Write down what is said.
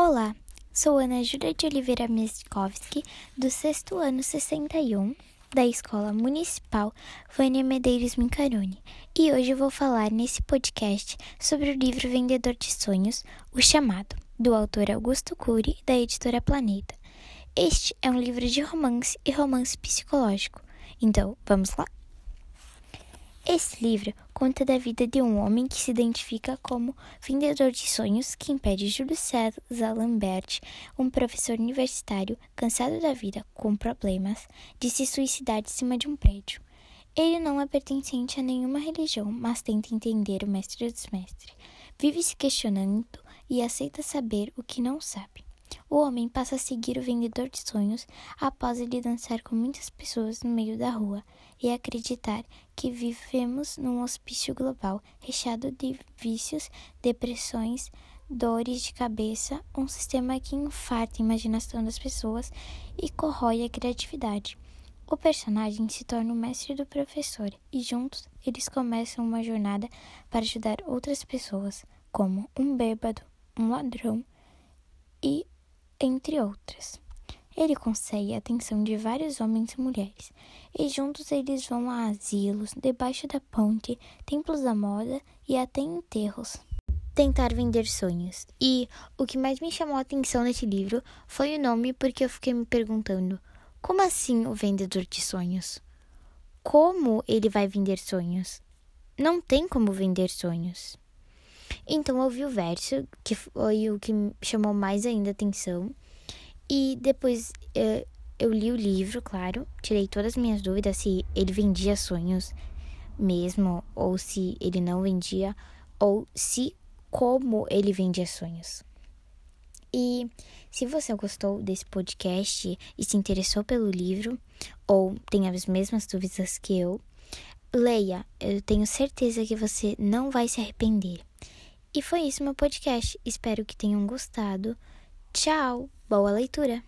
Olá, sou Ana Júlia de Oliveira Meskovski, do sexto ano 61, da Escola Municipal Vânia Medeiros Mincarone, e hoje vou falar nesse podcast sobre o livro Vendedor de Sonhos, O Chamado, do autor Augusto Cury, da editora Planeta. Este é um livro de romance e romance psicológico. Então, vamos lá? Esse livro conta da vida de um homem que se identifica como vendedor de sonhos que impede Júlio César Lambert, um professor universitário cansado da vida com problemas, de se suicidar de cima de um prédio. Ele não é pertencente a nenhuma religião, mas tenta entender o mestre dos mestres. Vive se questionando e aceita saber o que não sabe. O homem passa a seguir o vendedor de sonhos após ele dançar com muitas pessoas no meio da rua e acreditar que vivemos num hospício global recheado de vícios, depressões, dores de cabeça, um sistema que infarta a imaginação das pessoas e corrói a criatividade. O personagem se torna o mestre do professor e juntos eles começam uma jornada para ajudar outras pessoas, como um bêbado, um ladrão e entre outras. Ele consegue a atenção de vários homens e mulheres, e juntos eles vão a asilos, debaixo da ponte, templos da moda e até enterros. Tentar vender sonhos. E o que mais me chamou a atenção nesse livro foi o nome, porque eu fiquei me perguntando: como assim o vendedor de sonhos? Como ele vai vender sonhos? Não tem como vender sonhos. Então eu vi o verso, que foi o que chamou mais ainda atenção. E depois eh, eu li o livro, claro, tirei todas as minhas dúvidas se ele vendia sonhos mesmo, ou se ele não vendia, ou se como ele vendia sonhos. E se você gostou desse podcast e se interessou pelo livro, ou tem as mesmas dúvidas que eu, leia, eu tenho certeza que você não vai se arrepender. E foi isso meu podcast. Espero que tenham gostado. Tchau, boa leitura!